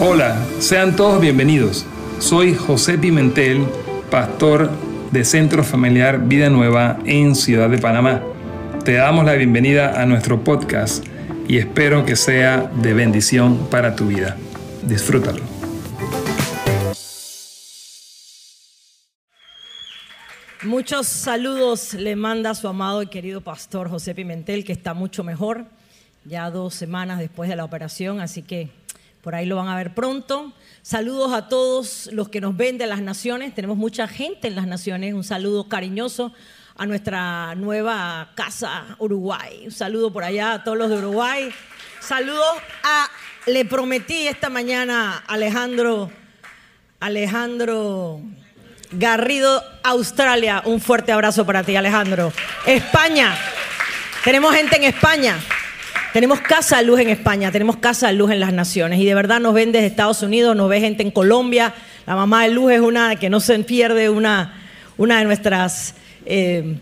Hola, sean todos bienvenidos. Soy José Pimentel, pastor de Centro Familiar Vida Nueva en Ciudad de Panamá. Te damos la bienvenida a nuestro podcast y espero que sea de bendición para tu vida. Disfrútalo. Muchos saludos le manda su amado y querido pastor José Pimentel, que está mucho mejor, ya dos semanas después de la operación, así que por ahí lo van a ver pronto. Saludos a todos los que nos ven de las naciones. Tenemos mucha gente en las naciones. Un saludo cariñoso a nuestra nueva casa Uruguay. Un saludo por allá a todos los de Uruguay. Saludos a, le prometí esta mañana Alejandro, Alejandro Garrido, Australia. Un fuerte abrazo para ti, Alejandro. España. Tenemos gente en España. Tenemos casa de luz en España, tenemos casa de luz en las naciones y de verdad nos ven desde Estados Unidos, nos ve gente en Colombia. La mamá de luz es una que no se pierde una, una de nuestras eh,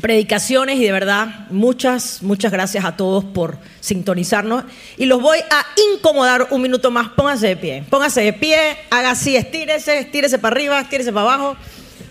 predicaciones y de verdad muchas, muchas gracias a todos por sintonizarnos. Y los voy a incomodar un minuto más. Pónganse de pie, pónganse de pie, haga así, estírese, estírese para arriba, estírese para abajo,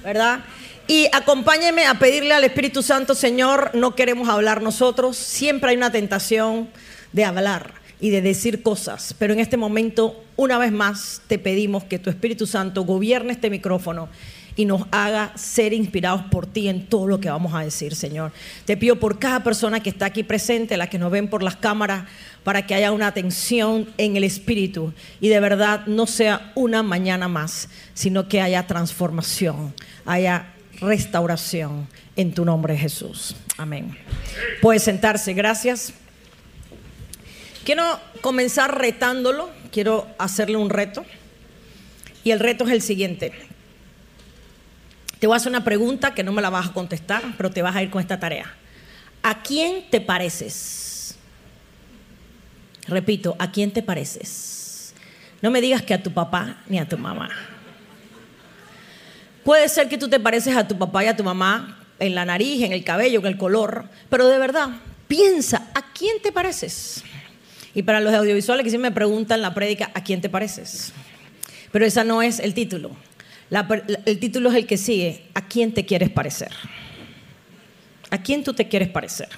¿verdad? Y acompáñenme a pedirle al Espíritu Santo, Señor, no queremos hablar nosotros, siempre hay una tentación de hablar y de decir cosas, pero en este momento, una vez más, te pedimos que tu Espíritu Santo gobierne este micrófono y nos haga ser inspirados por ti en todo lo que vamos a decir, Señor. Te pido por cada persona que está aquí presente, la que nos ven por las cámaras, para que haya una atención en el Espíritu. Y de verdad no sea una mañana más, sino que haya transformación, haya restauración en tu nombre Jesús. Amén. Puede sentarse, gracias. Quiero comenzar retándolo, quiero hacerle un reto. Y el reto es el siguiente. Te voy a hacer una pregunta que no me la vas a contestar, pero te vas a ir con esta tarea. ¿A quién te pareces? Repito, ¿a quién te pareces? No me digas que a tu papá ni a tu mamá. Puede ser que tú te pareces a tu papá y a tu mamá en la nariz, en el cabello, en el color, pero de verdad, piensa, ¿a quién te pareces? Y para los audiovisuales que siempre me preguntan la prédica, ¿a quién te pareces? Pero ese no es el título. el título es el que sigue, ¿a quién te quieres parecer? ¿A quién tú te quieres parecer?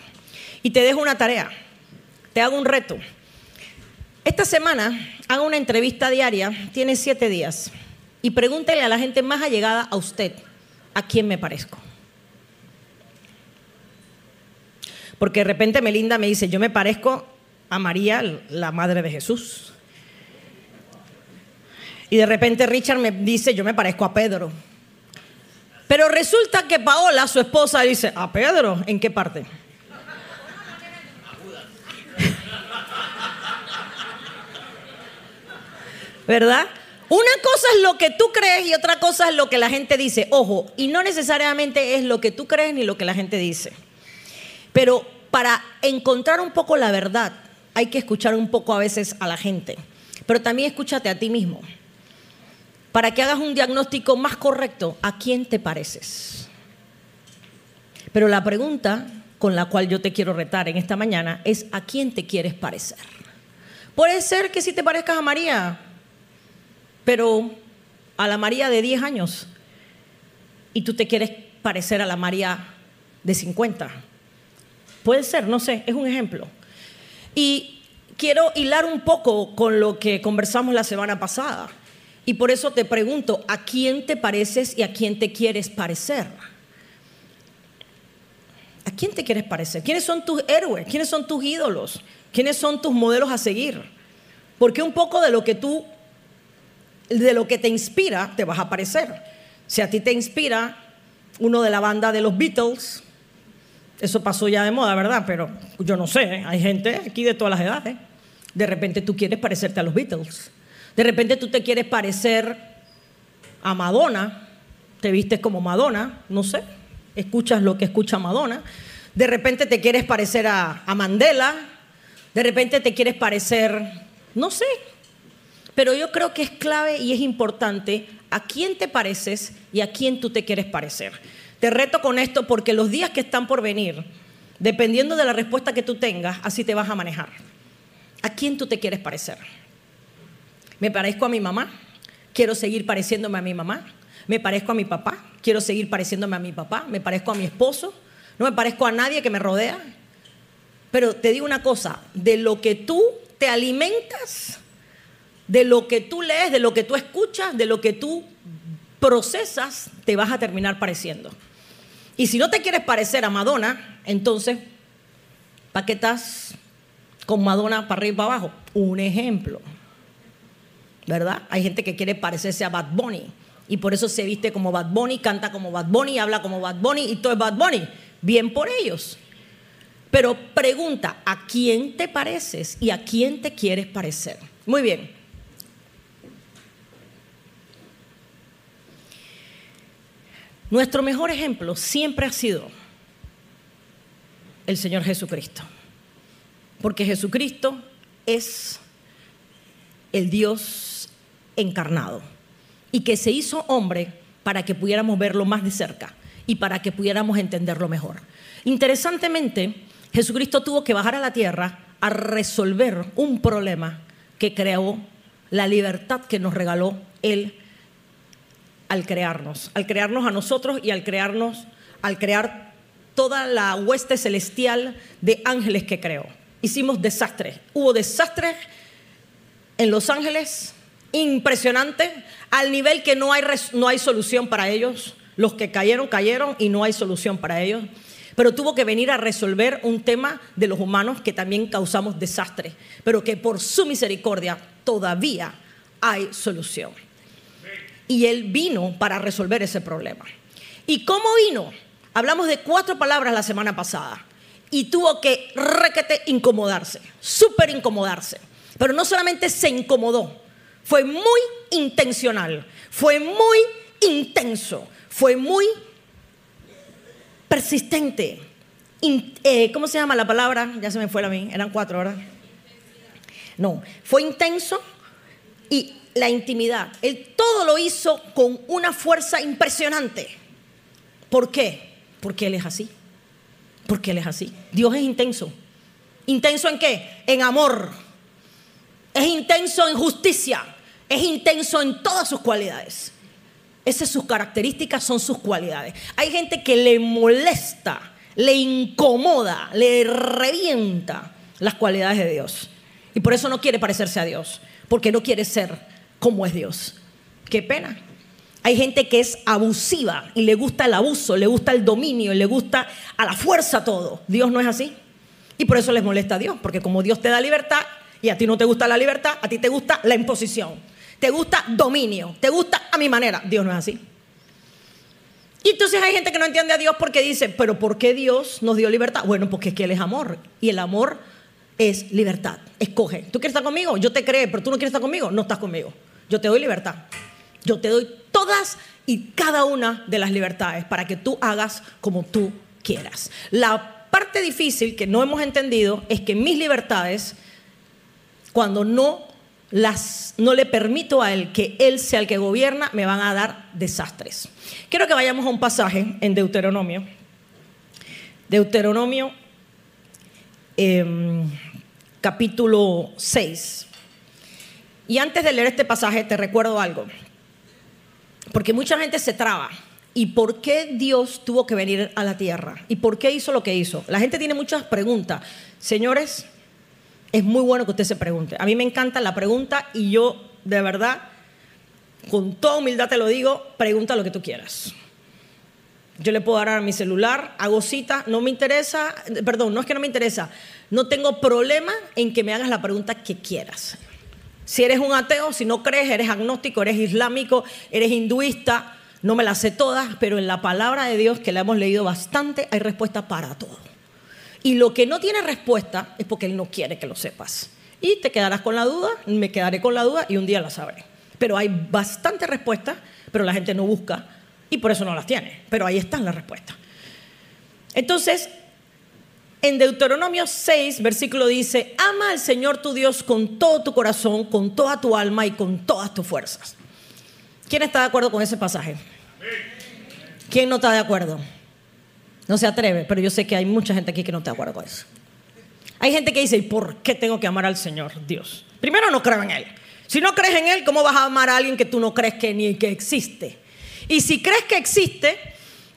Y te dejo una tarea, te hago un reto. Esta semana hago una entrevista diaria, tiene siete días y pregúntele a la gente más allegada a usted, ¿a quién me parezco? Porque de repente Melinda me dice, yo me parezco a María, la madre de Jesús. Y de repente Richard me dice, yo me parezco a Pedro. Pero resulta que Paola, su esposa, dice, ¿a Pedro? ¿En qué parte? ¿Verdad? Una cosa es lo que tú crees y otra cosa es lo que la gente dice. Ojo, y no necesariamente es lo que tú crees ni lo que la gente dice. Pero para encontrar un poco la verdad hay que escuchar un poco a veces a la gente. Pero también escúchate a ti mismo. Para que hagas un diagnóstico más correcto, ¿a quién te pareces? Pero la pregunta con la cual yo te quiero retar en esta mañana es ¿a quién te quieres parecer? Puede ser que si te parezcas a María, pero a la María de 10 años y tú te quieres parecer a la María de 50. Puede ser, no sé, es un ejemplo. Y quiero hilar un poco con lo que conversamos la semana pasada. Y por eso te pregunto, ¿a quién te pareces y a quién te quieres parecer? ¿A quién te quieres parecer? ¿Quiénes son tus héroes? ¿Quiénes son tus ídolos? ¿Quiénes son tus modelos a seguir? Porque un poco de lo que tú de lo que te inspira, te vas a parecer. Si a ti te inspira uno de la banda de los Beatles, eso pasó ya de moda, ¿verdad? Pero yo no sé, ¿eh? hay gente aquí de todas las edades. De repente tú quieres parecerte a los Beatles. De repente tú te quieres parecer a Madonna, te vistes como Madonna, no sé, escuchas lo que escucha Madonna. De repente te quieres parecer a, a Mandela, de repente te quieres parecer, no sé, pero yo creo que es clave y es importante a quién te pareces y a quién tú te quieres parecer. Te reto con esto porque los días que están por venir, dependiendo de la respuesta que tú tengas, así te vas a manejar. ¿A quién tú te quieres parecer? Me parezco a mi mamá, quiero seguir pareciéndome a mi mamá. Me parezco a mi papá, quiero seguir pareciéndome a mi papá. Me parezco a mi esposo, no me parezco a nadie que me rodea. Pero te digo una cosa, de lo que tú te alimentas, de lo que tú lees, de lo que tú escuchas, de lo que tú procesas, te vas a terminar pareciendo. Y si no te quieres parecer a Madonna, entonces, ¿para qué estás con Madonna para arriba y para abajo? Un ejemplo. ¿Verdad? Hay gente que quiere parecerse a Bad Bunny y por eso se viste como Bad Bunny, canta como Bad Bunny, habla como Bad Bunny y todo es Bad Bunny. Bien por ellos. Pero pregunta, ¿a quién te pareces y a quién te quieres parecer? Muy bien. Nuestro mejor ejemplo siempre ha sido el Señor Jesucristo. Porque Jesucristo es el Dios encarnado y que se hizo hombre para que pudiéramos verlo más de cerca y para que pudiéramos entenderlo mejor. Interesantemente, Jesucristo tuvo que bajar a la tierra a resolver un problema que creó la libertad que nos regaló Él al crearnos, al crearnos a nosotros y al crearnos, al crear toda la hueste celestial de ángeles que creó. Hicimos desastres, hubo desastres en Los Ángeles, impresionante, al nivel que no hay, no hay solución para ellos. Los que cayeron, cayeron y no hay solución para ellos. Pero tuvo que venir a resolver un tema de los humanos que también causamos desastre, pero que por su misericordia todavía hay solución. Y Él vino para resolver ese problema. ¿Y cómo vino? Hablamos de cuatro palabras la semana pasada. Y tuvo que requete incomodarse, súper incomodarse. Pero no solamente se incomodó, fue muy intencional, fue muy intenso, fue muy persistente. Eh, ¿Cómo se llama la palabra? Ya se me fue a mí, eran cuatro horas. No, fue intenso y la intimidad. Él todo lo hizo con una fuerza impresionante. ¿Por qué? Porque Él es así. Porque Él es así. Dios es intenso. ¿Intenso en qué? En amor. Es intenso en justicia. Es intenso en todas sus cualidades. Esas sus características son sus cualidades. Hay gente que le molesta, le incomoda, le revienta las cualidades de Dios. Y por eso no quiere parecerse a Dios, porque no quiere ser como es Dios. Qué pena. Hay gente que es abusiva y le gusta el abuso, le gusta el dominio, le gusta a la fuerza todo. Dios no es así. Y por eso les molesta a Dios, porque como Dios te da libertad y a ti no te gusta la libertad, a ti te gusta la imposición te gusta dominio, te gusta a mi manera. Dios no es así. Y entonces hay gente que no entiende a Dios porque dice, pero ¿por qué Dios nos dio libertad? Bueno, porque es que Él es amor. Y el amor es libertad. Escoge. ¿Tú quieres estar conmigo? Yo te creo, pero tú no quieres estar conmigo. No estás conmigo. Yo te doy libertad. Yo te doy todas y cada una de las libertades para que tú hagas como tú quieras. La parte difícil que no hemos entendido es que mis libertades, cuando no las, no le permito a él que él sea el que gobierna, me van a dar desastres. Quiero que vayamos a un pasaje en Deuteronomio. Deuteronomio em, capítulo 6. Y antes de leer este pasaje te recuerdo algo. Porque mucha gente se traba. ¿Y por qué Dios tuvo que venir a la tierra? ¿Y por qué hizo lo que hizo? La gente tiene muchas preguntas. Señores, es muy bueno que usted se pregunte. A mí me encanta la pregunta y yo, de verdad, con toda humildad te lo digo, pregunta lo que tú quieras. Yo le puedo dar a mi celular, hago cita, no me interesa, perdón, no es que no me interesa, no tengo problema en que me hagas la pregunta que quieras. Si eres un ateo, si no crees, eres agnóstico, eres islámico, eres hinduista, no me la sé todas, pero en la palabra de Dios que la hemos leído bastante hay respuesta para todo. Y lo que no tiene respuesta es porque Él no quiere que lo sepas. Y te quedarás con la duda, me quedaré con la duda y un día la sabré. Pero hay bastante respuestas, pero la gente no busca y por eso no las tiene. Pero ahí están las respuestas. Entonces, en Deuteronomio 6, versículo dice, ama al Señor tu Dios con todo tu corazón, con toda tu alma y con todas tus fuerzas. ¿Quién está de acuerdo con ese pasaje? ¿Quién no está de acuerdo? No se atreve, pero yo sé que hay mucha gente aquí que no está de acuerdo con eso. Hay gente que dice, ¿y por qué tengo que amar al Señor Dios? Primero, no creo en Él. Si no crees en Él, ¿cómo vas a amar a alguien que tú no crees que ni que existe? Y si crees que existe,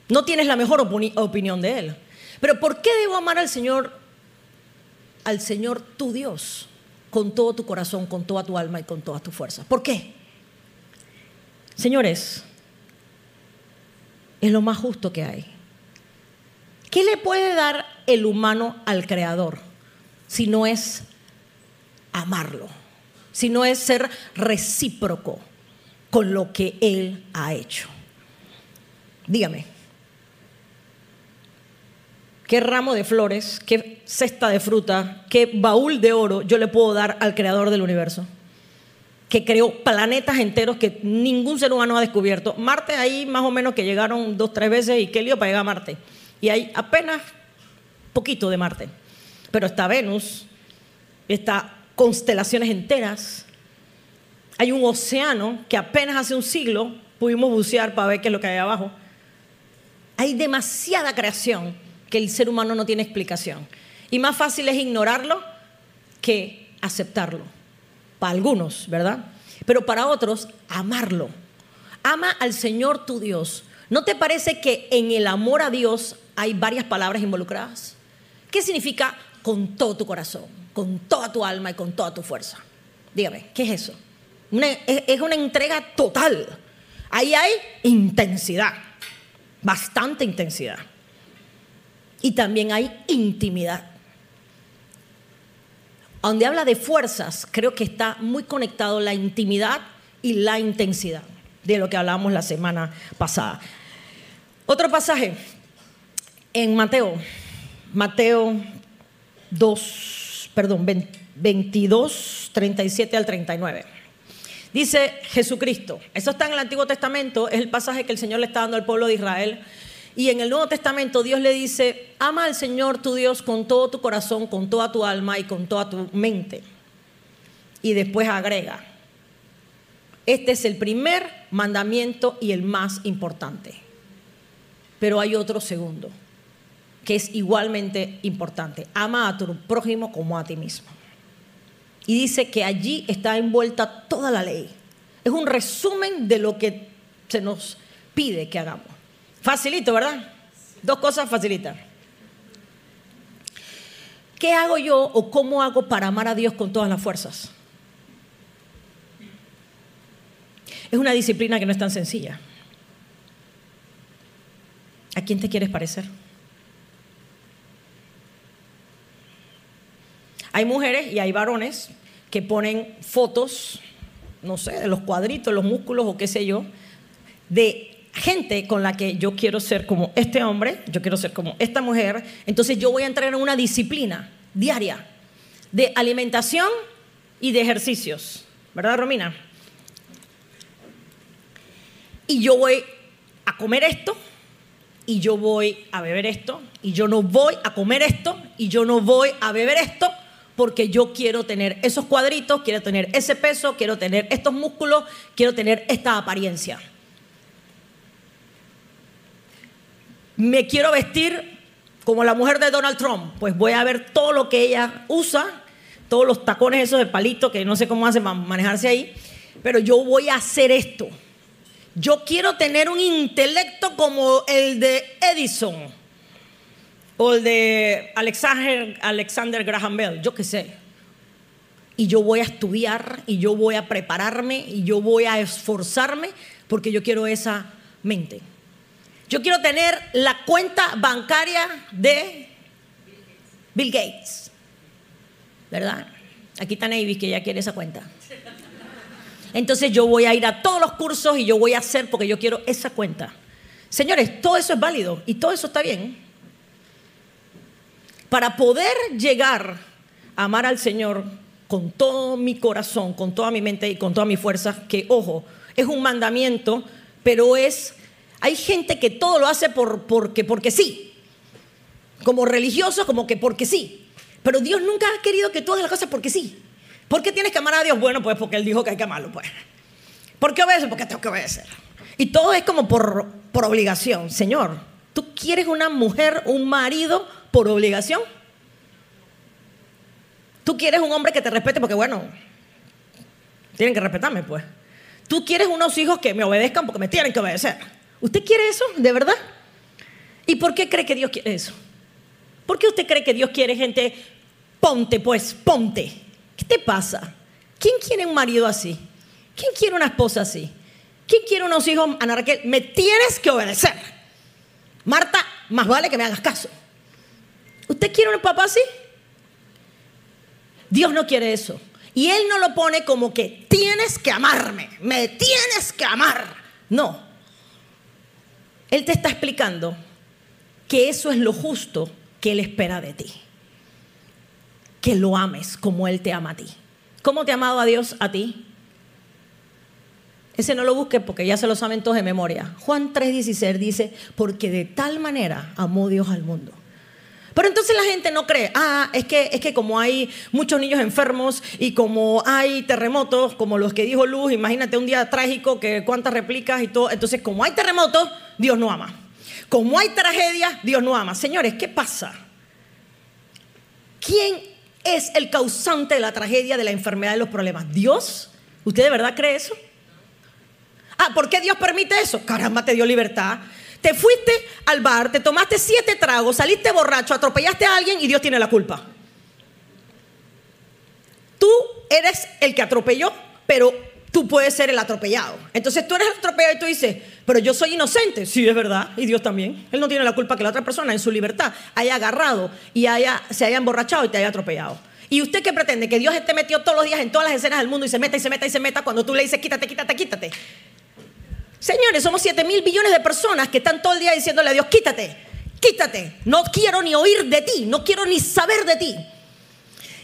no tienes la mejor opinión de Él. Pero ¿por qué debo amar al Señor, al Señor tu Dios, con todo tu corazón, con toda tu alma y con todas tus fuerzas? ¿Por qué? Señores, es lo más justo que hay. ¿Qué le puede dar el humano al Creador si no es amarlo? Si no es ser recíproco con lo que Él ha hecho. Dígame, ¿qué ramo de flores, qué cesta de fruta, qué baúl de oro yo le puedo dar al creador del universo? Que creó planetas enteros que ningún ser humano ha descubierto. Marte ahí más o menos que llegaron dos, tres veces y qué lío para llegar a Marte. Y hay apenas poquito de Marte. Pero está Venus, está constelaciones enteras. Hay un océano que apenas hace un siglo pudimos bucear para ver qué es lo que hay abajo. Hay demasiada creación que el ser humano no tiene explicación. Y más fácil es ignorarlo que aceptarlo. Para algunos, ¿verdad? Pero para otros, amarlo. Ama al Señor tu Dios. ¿No te parece que en el amor a Dios hay varias palabras involucradas? ¿Qué significa con todo tu corazón, con toda tu alma y con toda tu fuerza? Dígame, ¿qué es eso? es una entrega total. Ahí hay intensidad bastante intensidad. Y también hay intimidad. Donde habla de fuerzas, creo que está muy conectado la intimidad y la intensidad de lo que hablamos la semana pasada. Otro pasaje en Mateo, Mateo 2, perdón, 22, 37 al 39. Dice Jesucristo, eso está en el Antiguo Testamento, es el pasaje que el Señor le está dando al pueblo de Israel. Y en el Nuevo Testamento Dios le dice, ama al Señor tu Dios con todo tu corazón, con toda tu alma y con toda tu mente. Y después agrega, este es el primer mandamiento y el más importante. Pero hay otro segundo, que es igualmente importante. Ama a tu prójimo como a ti mismo. Y dice que allí está envuelta toda la ley. Es un resumen de lo que se nos pide que hagamos. Facilito, ¿verdad? Dos cosas facilitas. ¿Qué hago yo o cómo hago para amar a Dios con todas las fuerzas? Es una disciplina que no es tan sencilla. ¿A quién te quieres parecer? Hay mujeres y hay varones que ponen fotos, no sé, de los cuadritos, los músculos o qué sé yo, de gente con la que yo quiero ser como este hombre, yo quiero ser como esta mujer, entonces yo voy a entrar en una disciplina diaria de alimentación y de ejercicios, ¿verdad, Romina? Y yo voy a comer esto, y yo voy a beber esto, y yo no voy a comer esto, y yo no voy a beber esto, porque yo quiero tener esos cuadritos, quiero tener ese peso, quiero tener estos músculos, quiero tener esta apariencia. Me quiero vestir como la mujer de Donald Trump, pues voy a ver todo lo que ella usa, todos los tacones esos de palito que no sé cómo hace manejarse ahí, pero yo voy a hacer esto. Yo quiero tener un intelecto como el de Edison o el de Alexander, Alexander Graham Bell, yo qué sé. Y yo voy a estudiar y yo voy a prepararme y yo voy a esforzarme porque yo quiero esa mente. Yo quiero tener la cuenta bancaria de Bill Gates. ¿Verdad? Aquí está Navis que ya quiere esa cuenta. Entonces yo voy a ir a todos los cursos y yo voy a hacer porque yo quiero esa cuenta. Señores, todo eso es válido y todo eso está bien. Para poder llegar a amar al Señor con todo mi corazón, con toda mi mente y con toda mi fuerza, que ojo, es un mandamiento, pero es, hay gente que todo lo hace por, porque, porque sí, como religiosos, como que porque sí, pero Dios nunca ha querido que tú hagas las cosas porque sí. ¿Por qué tienes que amar a Dios? Bueno, pues porque Él dijo que hay que amarlo, pues. ¿Por qué obedecer? Porque tengo que obedecer. Y todo es como por, por obligación. Señor, ¿tú quieres una mujer, un marido por obligación. Tú quieres un hombre que te respete porque, bueno, Tienen que respetarme, pues. Tú quieres unos hijos que me obedezcan porque me tienen que obedecer. ¿Usted quiere eso? ¿De verdad? ¿Y por qué cree que Dios quiere eso? ¿Por qué usted cree que Dios quiere gente? Ponte, pues, ponte. ¿Qué te pasa? ¿Quién quiere un marido así? ¿Quién quiere una esposa así? ¿Quién quiere unos hijos? Ana Raquel, me tienes que obedecer. Marta, más vale que me hagas caso. ¿Usted quiere un papá así? Dios no quiere eso. Y Él no lo pone como que tienes que amarme, me tienes que amar. No. Él te está explicando que eso es lo justo que Él espera de ti. Que lo ames como Él te ama a ti. ¿Cómo te ha amado a Dios a ti? Ese no lo busques porque ya se lo saben todos de memoria. Juan 3:16 dice, porque de tal manera amó Dios al mundo. Pero entonces la gente no cree, ah, es que, es que como hay muchos niños enfermos y como hay terremotos, como los que dijo Luz, imagínate un día trágico, que cuántas replicas y todo, entonces como hay terremotos, Dios no ama. Como hay tragedia, Dios no ama. Señores, ¿qué pasa? ¿Quién es el causante de la tragedia, de la enfermedad, de los problemas? ¿Dios? ¿Usted de verdad cree eso? Ah, ¿por qué Dios permite eso? Caramba, te dio libertad. Te fuiste al bar, te tomaste siete tragos, saliste borracho, atropellaste a alguien y Dios tiene la culpa. Tú eres el que atropelló, pero tú puedes ser el atropellado. Entonces tú eres el atropellado y tú dices, pero yo soy inocente. Sí, es verdad, y Dios también. Él no tiene la culpa que la otra persona en su libertad haya agarrado y haya, se haya emborrachado y te haya atropellado. ¿Y usted qué pretende? Que Dios esté metido todos los días en todas las escenas del mundo y se meta y se meta y se meta cuando tú le dices quítate, quítate, quítate. Señores, somos 7 mil billones de personas que están todo el día diciéndole a Dios, quítate, quítate. No quiero ni oír de ti, no quiero ni saber de ti.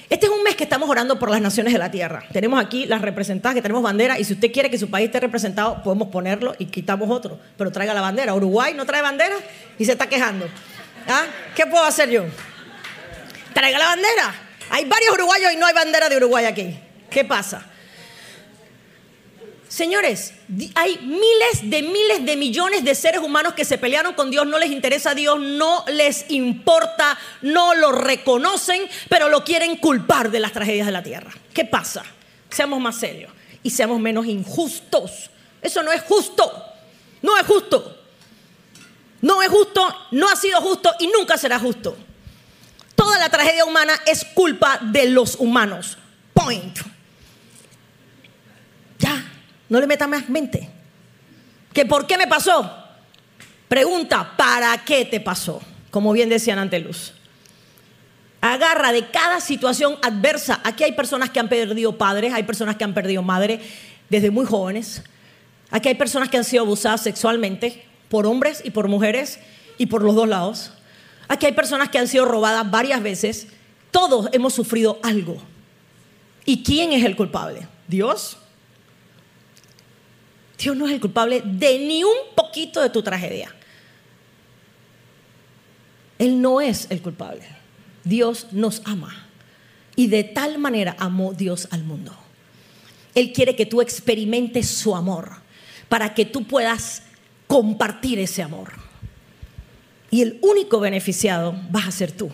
Este es un mes que estamos orando por las naciones de la tierra. Tenemos aquí las representadas, que tenemos bandera, y si usted quiere que su país esté representado, podemos ponerlo y quitamos otro. Pero traiga la bandera. Uruguay no trae bandera y se está quejando. ¿Ah? ¿Qué puedo hacer yo? Traiga la bandera. Hay varios uruguayos y no hay bandera de Uruguay aquí. ¿Qué pasa? Señores, hay miles de miles de millones de seres humanos que se pelearon con Dios, no les interesa a Dios, no les importa, no lo reconocen, pero lo quieren culpar de las tragedias de la tierra. ¿Qué pasa? Seamos más serios y seamos menos injustos. Eso no es justo, no es justo. No es justo, no ha sido justo y nunca será justo. Toda la tragedia humana es culpa de los humanos. Point. No le meta más mente. ¿Que por qué me pasó? Pregunta, ¿para qué te pasó? Como bien decían ante luz. Agarra de cada situación adversa. Aquí hay personas que han perdido padres, hay personas que han perdido madre desde muy jóvenes. Aquí hay personas que han sido abusadas sexualmente por hombres y por mujeres y por los dos lados. Aquí hay personas que han sido robadas varias veces. Todos hemos sufrido algo. ¿Y quién es el culpable? ¿Dios? Dios no es el culpable de ni un poquito de tu tragedia. Él no es el culpable. Dios nos ama. Y de tal manera amó Dios al mundo. Él quiere que tú experimentes su amor para que tú puedas compartir ese amor. Y el único beneficiado vas a ser tú.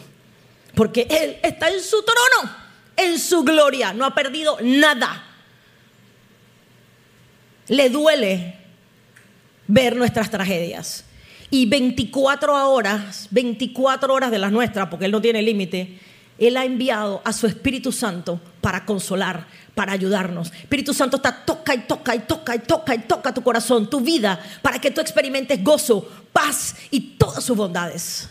Porque Él está en su trono, en su gloria. No ha perdido nada le duele ver nuestras tragedias. Y 24 horas, 24 horas de las nuestras, porque Él no tiene límite, Él ha enviado a su Espíritu Santo para consolar, para ayudarnos. Espíritu Santo está toca y toca y toca y toca y toca tu corazón, tu vida, para que tú experimentes gozo, paz y todas sus bondades.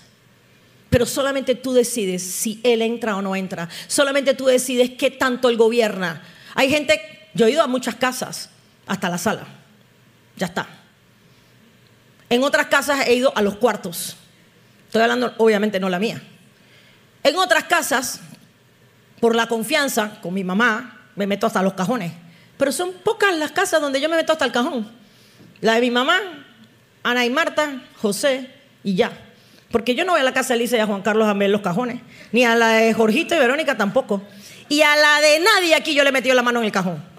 Pero solamente tú decides si Él entra o no entra. Solamente tú decides qué tanto Él gobierna. Hay gente, yo he ido a muchas casas hasta la sala. Ya está. En otras casas he ido a los cuartos. Estoy hablando, obviamente, no la mía. En otras casas, por la confianza con mi mamá, me meto hasta los cajones. Pero son pocas las casas donde yo me meto hasta el cajón. La de mi mamá, Ana y Marta, José y ya. Porque yo no voy a la casa de Elisa y a Juan Carlos a ver los cajones. Ni a la de Jorgito y Verónica tampoco. Y a la de nadie aquí yo le he metido la mano en el cajón.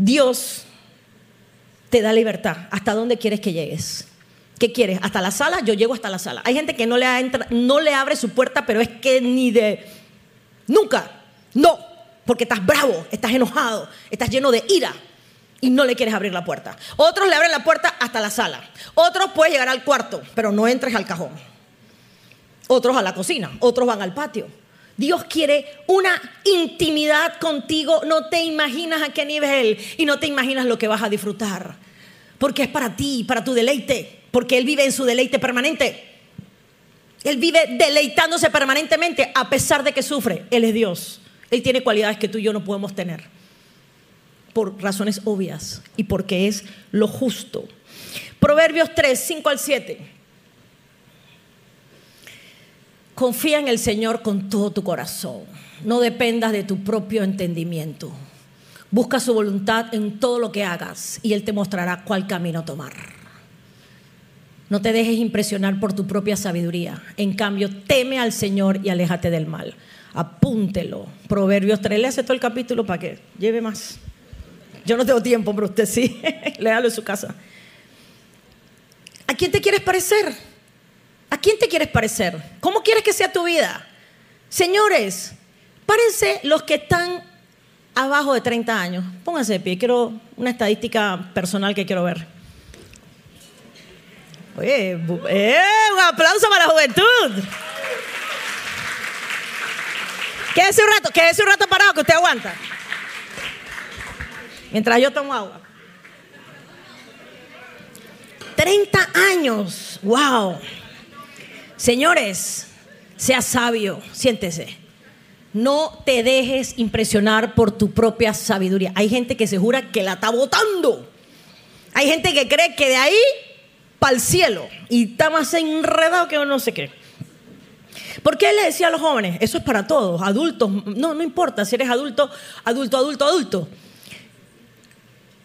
Dios te da libertad. ¿Hasta dónde quieres que llegues? ¿Qué quieres? ¿Hasta la sala? Yo llego hasta la sala. Hay gente que no le, no le abre su puerta, pero es que ni de... Nunca. No. porque estás bravo, estás enojado, estás lleno de ira y no le quieres abrir la puerta. Otros le abren la puerta hasta la sala. Otros pueden llegar al cuarto, pero no entres al cajón. Otros a la cocina, otros van al patio. Dios quiere una intimidad contigo, no te imaginas a qué nivel y no te imaginas lo que vas a disfrutar. Porque es para ti, para tu deleite, porque Él vive en su deleite permanente. Él vive deleitándose permanentemente a pesar de que sufre. Él es Dios. Él tiene cualidades que tú y yo no podemos tener. Por razones obvias y porque es lo justo. Proverbios 3, 5 al 7. Confía en el Señor con todo tu corazón. No dependas de tu propio entendimiento. Busca su voluntad en todo lo que hagas y Él te mostrará cuál camino tomar. No te dejes impresionar por tu propia sabiduría. En cambio, teme al Señor y aléjate del mal. Apúntelo. Proverbios 3. Léase todo el capítulo para que lleve más. Yo no tengo tiempo, pero usted sí. Léalo en su casa. ¿A quién te quieres parecer? ¿A quién te quieres parecer? ¿Cómo quieres que sea tu vida? Señores, párense los que están abajo de 30 años. Pónganse de pie. Quiero una estadística personal que quiero ver. Oye, eh, un aplauso para la juventud. Quédese un rato, quédese un rato parado que usted aguanta. Mientras yo tomo agua. 30 años, wow. Señores, sea sabio, siéntese. No te dejes impresionar por tu propia sabiduría. Hay gente que se jura que la está votando. Hay gente que cree que de ahí para el cielo y está más enredado que no sé qué. ¿Por qué le decía a los jóvenes? Eso es para todos, adultos. No, no importa si eres adulto, adulto, adulto, adulto.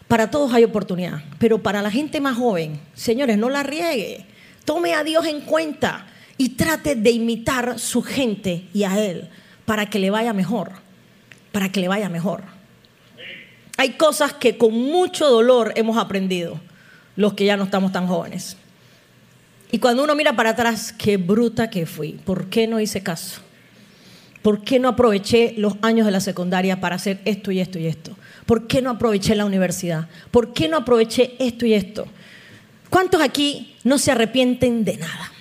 Para todos hay oportunidad, pero para la gente más joven, señores, no la riegue. Tome a Dios en cuenta y trate de imitar su gente y a Él para que le vaya mejor, para que le vaya mejor. Hay cosas que con mucho dolor hemos aprendido los que ya no estamos tan jóvenes. Y cuando uno mira para atrás, qué bruta que fui, ¿por qué no hice caso? ¿Por qué no aproveché los años de la secundaria para hacer esto y esto y esto? ¿Por qué no aproveché la universidad? ¿Por qué no aproveché esto y esto? ¿Cuántos aquí no se arrepienten de nada?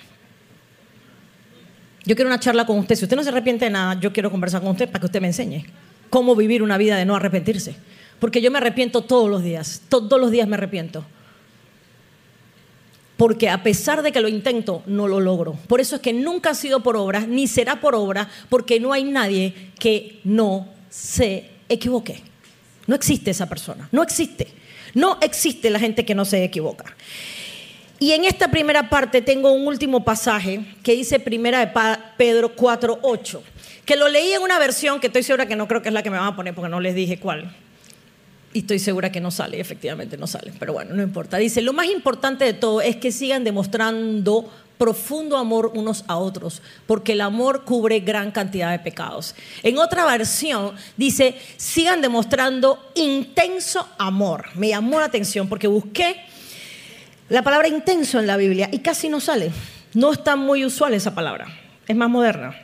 Yo quiero una charla con usted. Si usted no se arrepiente de nada, yo quiero conversar con usted para que usted me enseñe cómo vivir una vida de no arrepentirse. Porque yo me arrepiento todos los días. Todos los días me arrepiento. Porque a pesar de que lo intento, no lo logro. Por eso es que nunca ha sido por obra, ni será por obra, porque no hay nadie que no se equivoque. No existe esa persona. No existe. No existe la gente que no se equivoca. Y en esta primera parte tengo un último pasaje que dice primera de Pedro 4.8, que lo leí en una versión que estoy segura que no creo que es la que me van a poner porque no les dije cuál. Y estoy segura que no sale, efectivamente no sale, pero bueno, no importa. Dice, lo más importante de todo es que sigan demostrando profundo amor unos a otros, porque el amor cubre gran cantidad de pecados. En otra versión dice, sigan demostrando intenso amor. Me llamó la atención porque busqué la palabra intenso en la Biblia y casi no sale. No está muy usual esa palabra, es más moderna,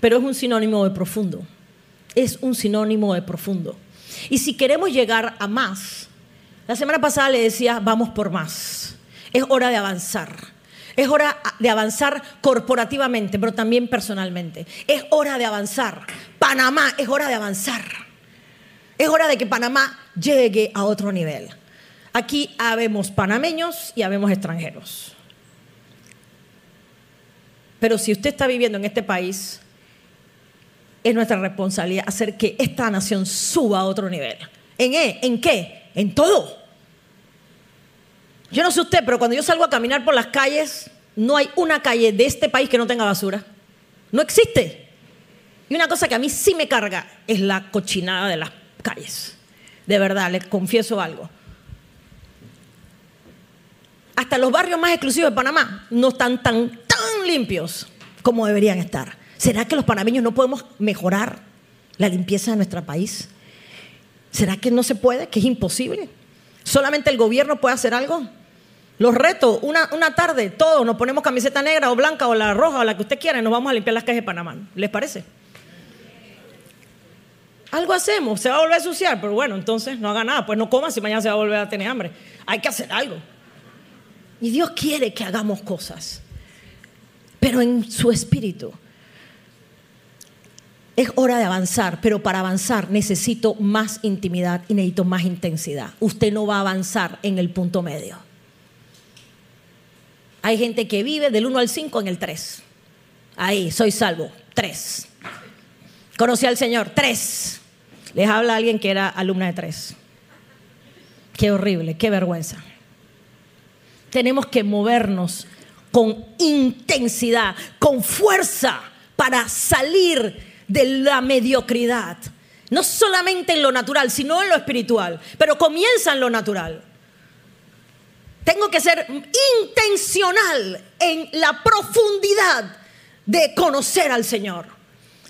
pero es un sinónimo de profundo. Es un sinónimo de profundo. Y si queremos llegar a más, la semana pasada le decía, vamos por más. Es hora de avanzar. Es hora de avanzar corporativamente, pero también personalmente. Es hora de avanzar. Panamá, es hora de avanzar. Es hora de que Panamá llegue a otro nivel. Aquí habemos panameños y habemos extranjeros. Pero si usted está viviendo en este país, es nuestra responsabilidad hacer que esta nación suba a otro nivel. ¿En qué? ¿En qué? En todo. Yo no sé usted, pero cuando yo salgo a caminar por las calles, no hay una calle de este país que no tenga basura. No existe. Y una cosa que a mí sí me carga es la cochinada de las calles. De verdad, les confieso algo hasta los barrios más exclusivos de Panamá no están tan, tan limpios como deberían estar. ¿Será que los panameños no podemos mejorar la limpieza de nuestro país? ¿Será que no se puede? ¿Que es imposible? ¿Solamente el gobierno puede hacer algo? Los retos, una, una tarde, todos nos ponemos camiseta negra o blanca o la roja o la que usted quiera y nos vamos a limpiar las calles de Panamá. ¿Les parece? Algo hacemos, se va a volver a ensuciar, pero bueno, entonces no haga nada, pues no coma si mañana se va a volver a tener hambre. Hay que hacer algo. Y Dios quiere que hagamos cosas, pero en su espíritu. Es hora de avanzar, pero para avanzar necesito más intimidad y necesito más intensidad. Usted no va a avanzar en el punto medio. Hay gente que vive del 1 al 5 en el 3. Ahí, soy salvo. 3. Conocí al Señor. 3. Les habla alguien que era alumna de 3. Qué horrible, qué vergüenza. Tenemos que movernos con intensidad, con fuerza para salir de la mediocridad. No solamente en lo natural, sino en lo espiritual. Pero comienza en lo natural. Tengo que ser intencional en la profundidad de conocer al Señor.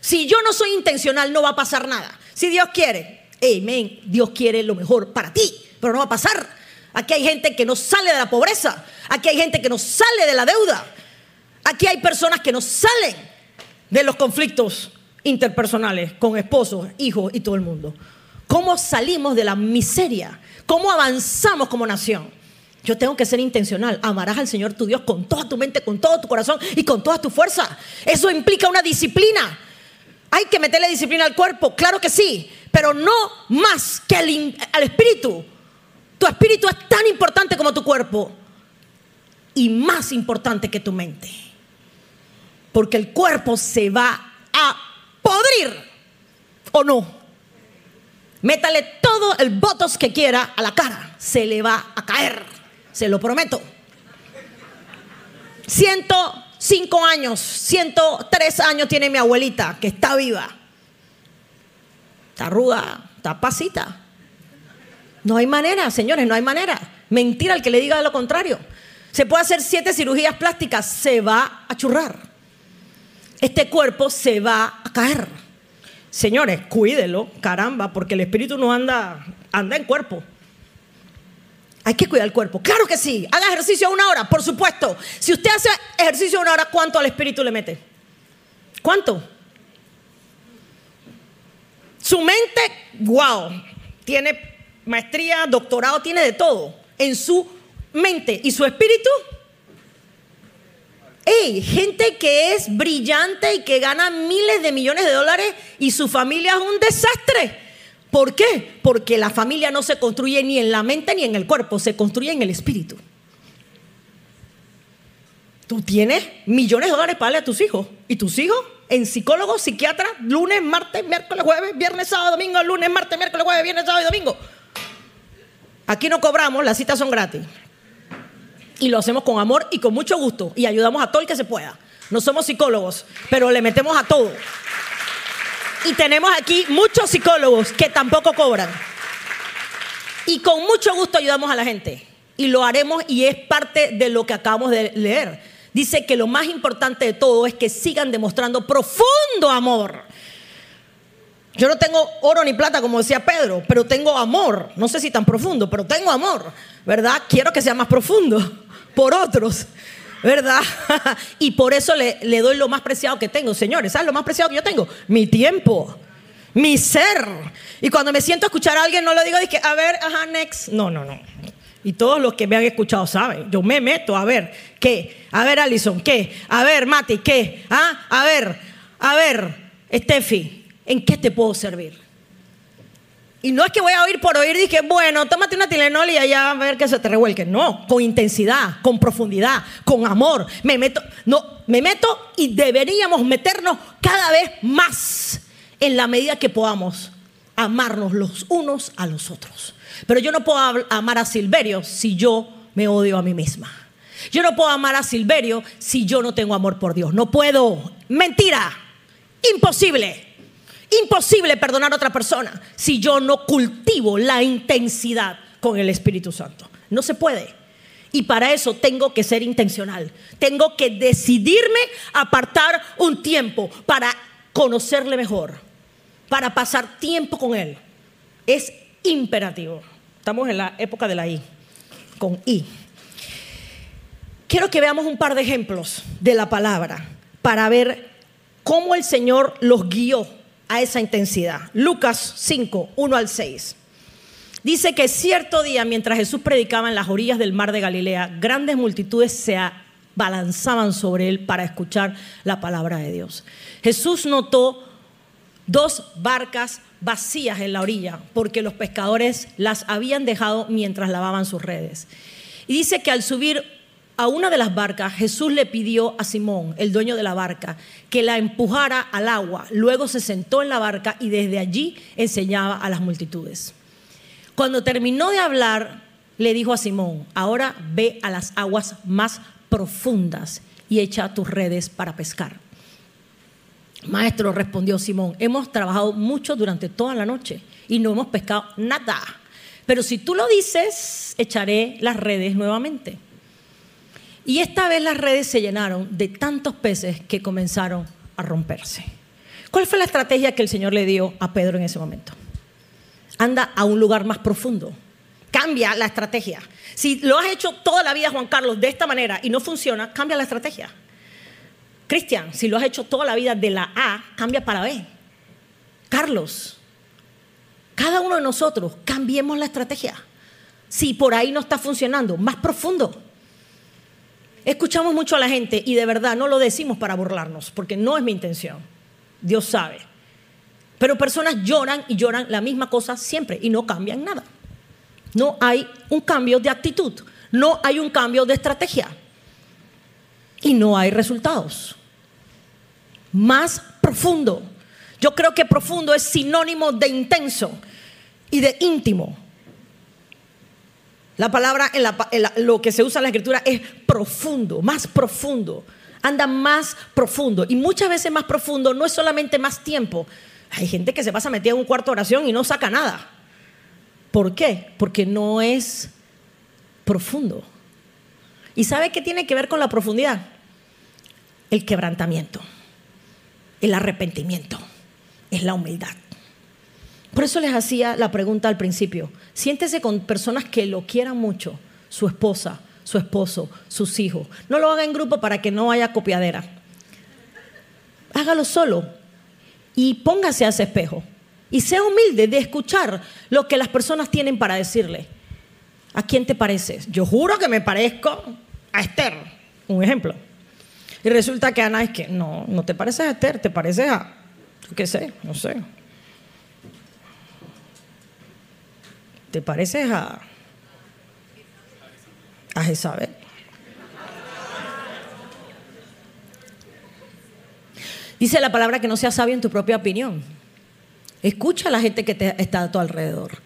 Si yo no soy intencional, no va a pasar nada. Si Dios quiere, amén, Dios quiere lo mejor para ti, pero no va a pasar. Aquí hay gente que no sale de la pobreza. Aquí hay gente que no sale de la deuda. Aquí hay personas que no salen de los conflictos interpersonales con esposos, hijos y todo el mundo. ¿Cómo salimos de la miseria? ¿Cómo avanzamos como nación? Yo tengo que ser intencional. Amarás al Señor tu Dios con toda tu mente, con todo tu corazón y con toda tu fuerza. Eso implica una disciplina. Hay que meterle disciplina al cuerpo, claro que sí, pero no más que al, espíritu. Tu espíritu es tan importante como tu cuerpo y más importante que tu mente. Porque el cuerpo se va a podrir o no. Métale todo el botox que quiera a la cara, se le va a caer, se lo prometo. 105 años, 103 años tiene mi abuelita, que está viva. Está arruga, está pasita. No hay manera, señores, no hay manera. Mentira el que le diga lo contrario. Se puede hacer siete cirugías plásticas, se va a churrar este cuerpo se va a caer. Señores, cuídelo, caramba, porque el espíritu no anda, anda en cuerpo. Hay que cuidar el cuerpo. Claro que sí. Haga ejercicio una hora, por supuesto. Si usted hace ejercicio una hora, ¿cuánto al espíritu le mete? ¿Cuánto? Su mente, wow, tiene maestría, doctorado, tiene de todo en su mente. ¿Y su espíritu? Hey, gente que es brillante y que gana miles de millones de dólares y su familia es un desastre. ¿Por qué? Porque la familia no se construye ni en la mente ni en el cuerpo, se construye en el espíritu. Tú tienes millones de dólares para darle a tus hijos. ¿Y tus hijos? En psicólogos, psiquiatras, lunes, martes, miércoles, jueves, viernes, sábado, domingo, lunes, martes, miércoles, jueves, viernes, sábado y domingo. Aquí no cobramos, las citas son gratis y lo hacemos con amor y con mucho gusto y ayudamos a todo el que se pueda. No somos psicólogos, pero le metemos a todo. Y tenemos aquí muchos psicólogos que tampoco cobran. Y con mucho gusto ayudamos a la gente. Y lo haremos y es parte de lo que acabamos de leer. Dice que lo más importante de todo es que sigan demostrando profundo amor. Yo no tengo oro ni plata, como decía Pedro, pero tengo amor. No sé si tan profundo, pero tengo amor, ¿verdad? Quiero que sea más profundo por otros. ¿Verdad? y por eso le, doy lo más preciado que tengo, señores. ¿Sabes lo más preciado que yo tengo? Mi tiempo, mi ser. Y cuando me siento a escuchar a alguien, no le digo, que a ver, ajá, next. No, no, no. Y todos los que me han escuchado saben. Yo me meto a ver, ¿qué? A ver, Alison, ¿qué? A ver, Mati, ¿qué? ¿Ah? A ver, a ver, Steffi, ¿en qué te puedo servir? Y no es que voy a oír por oír dije, bueno, tómate una Tilenol y allá a ver que se te revuelque. No, con intensidad, con profundidad, con amor. Me meto, no, me meto y deberíamos meternos cada vez más en la medida que podamos amarnos los unos a los otros. Pero yo no puedo amar a Silverio si yo me odio a mí misma. Yo no puedo amar a Silverio si yo no tengo amor por Dios. No puedo. Mentira. Imposible. Imposible perdonar a otra persona si yo no cultivo la intensidad con el Espíritu Santo. No se puede. Y para eso tengo que ser intencional. Tengo que decidirme apartar un tiempo para conocerle mejor, para pasar tiempo con Él. Es imperativo. Estamos en la época de la I, con I. Quiero que veamos un par de ejemplos de la palabra para ver cómo el Señor los guió a esa intensidad. Lucas 5, 1 al 6. Dice que cierto día, mientras Jesús predicaba en las orillas del mar de Galilea, grandes multitudes se balanzaban sobre él para escuchar la palabra de Dios. Jesús notó dos barcas vacías en la orilla porque los pescadores las habían dejado mientras lavaban sus redes. Y dice que al subir a una de las barcas, Jesús le pidió a Simón, el dueño de la barca, que la empujara al agua. Luego se sentó en la barca y desde allí enseñaba a las multitudes. Cuando terminó de hablar, le dijo a Simón, ahora ve a las aguas más profundas y echa tus redes para pescar. Maestro, respondió Simón, hemos trabajado mucho durante toda la noche y no hemos pescado nada. Pero si tú lo dices, echaré las redes nuevamente. Y esta vez las redes se llenaron de tantos peces que comenzaron a romperse. ¿Cuál fue la estrategia que el Señor le dio a Pedro en ese momento? anda a un lugar más profundo. Cambia la estrategia. Si lo has hecho toda la vida, Juan Carlos, de esta manera y no funciona, cambia la estrategia. Cristian, si lo has hecho toda la vida de la A, cambia para B. Carlos, cada uno de nosotros cambiemos la estrategia. Si por ahí no está funcionando, más profundo. Escuchamos mucho a la gente y de verdad no lo decimos para burlarnos, porque no es mi intención. Dios sabe. Pero personas lloran y lloran la misma cosa siempre y no cambian nada. No hay un cambio de actitud, no hay un cambio de estrategia y no hay resultados. Más profundo. Yo creo que profundo es sinónimo de intenso y de íntimo. La palabra en, lo que se usa en la escritura es profundo, más profundo. Anda más profundo. Y muchas veces más profundo no es solamente más tiempo, hay gente que se pasa metida en un cuarto de oración y no saca nada. ¿Por qué? Porque no es profundo. ¿Y sabe qué tiene que ver con la profundidad? El quebrantamiento, el arrepentimiento, es la humildad. Por eso les hacía la pregunta al principio. Siéntese con personas que lo quieran mucho, su esposa, su esposo, sus hijos. No lo haga en grupo para que no haya copiadera. Hágalo solo, y póngase a ese espejo y sea humilde de escuchar lo que las personas tienen para decirle. ¿A quién te pareces? Yo juro que me parezco a Esther, un ejemplo. Y resulta que Ana es que no, no te pareces a Esther, te pareces a, qué sé, no sé. Te pareces a, a Jezabel. Dice la palabra que no seas sabio en tu propia opinión. Escucha a la gente que te está a tu alrededor.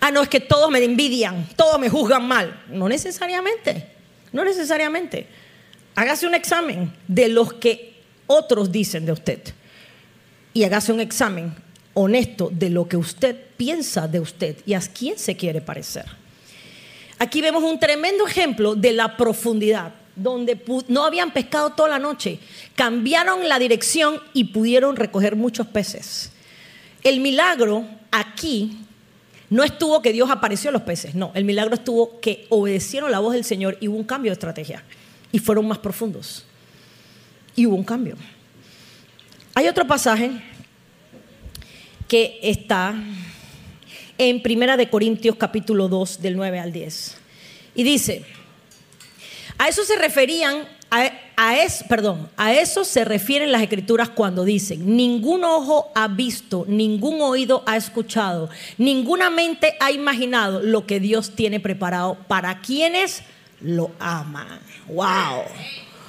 Ah, no, es que todos me envidian, todos me juzgan mal. No necesariamente, no necesariamente. Hágase un examen de los que otros dicen de usted. Y hágase un examen honesto de lo que usted piensa de usted y a quién se quiere parecer. Aquí vemos un tremendo ejemplo de la profundidad donde no habían pescado toda la noche, cambiaron la dirección y pudieron recoger muchos peces. El milagro aquí no estuvo que Dios apareció a los peces, no, el milagro estuvo que obedecieron la voz del Señor y hubo un cambio de estrategia y fueron más profundos. Y hubo un cambio. Hay otro pasaje que está en Primera de Corintios capítulo 2 del 9 al 10. Y dice, a eso se referían, a, es, perdón, a eso se refieren las escrituras cuando dicen, ningún ojo ha visto, ningún oído ha escuchado, ninguna mente ha imaginado lo que Dios tiene preparado para quienes lo aman. Wow.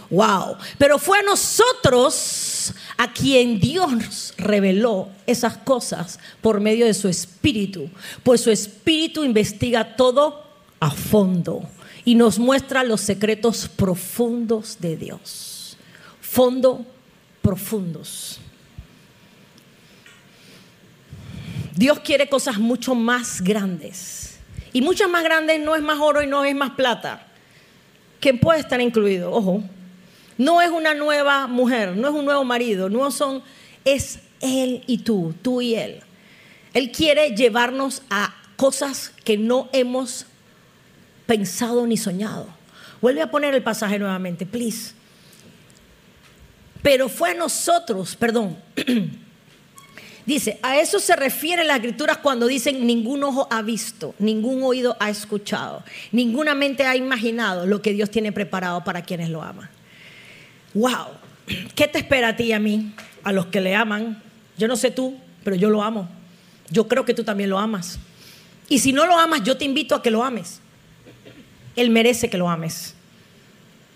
Wow. Pero fue a nosotros a quien Dios reveló esas cosas por medio de su espíritu, pues su espíritu investiga todo a fondo y nos muestra los secretos profundos de Dios. Fondo profundos. Dios quiere cosas mucho más grandes. Y muchas más grandes no es más oro y no es más plata. Que puede estar incluido, ojo. No es una nueva mujer, no es un nuevo marido, no son, es él y tú, tú y él. Él quiere llevarnos a cosas que no hemos pensado ni soñado. Vuelve a poner el pasaje nuevamente, please. Pero fue a nosotros, perdón, Dice, a eso se refieren las escrituras cuando dicen ningún ojo ha visto, ningún oído ha escuchado, ninguna mente ha imaginado lo que Dios tiene preparado para quienes lo aman. Wow, ¿qué te espera a ti y a mí, a los que le aman? Yo no sé tú, pero yo lo amo. Yo creo que tú también lo amas. Y si no lo amas, yo te invito a que lo ames. Él merece que lo ames.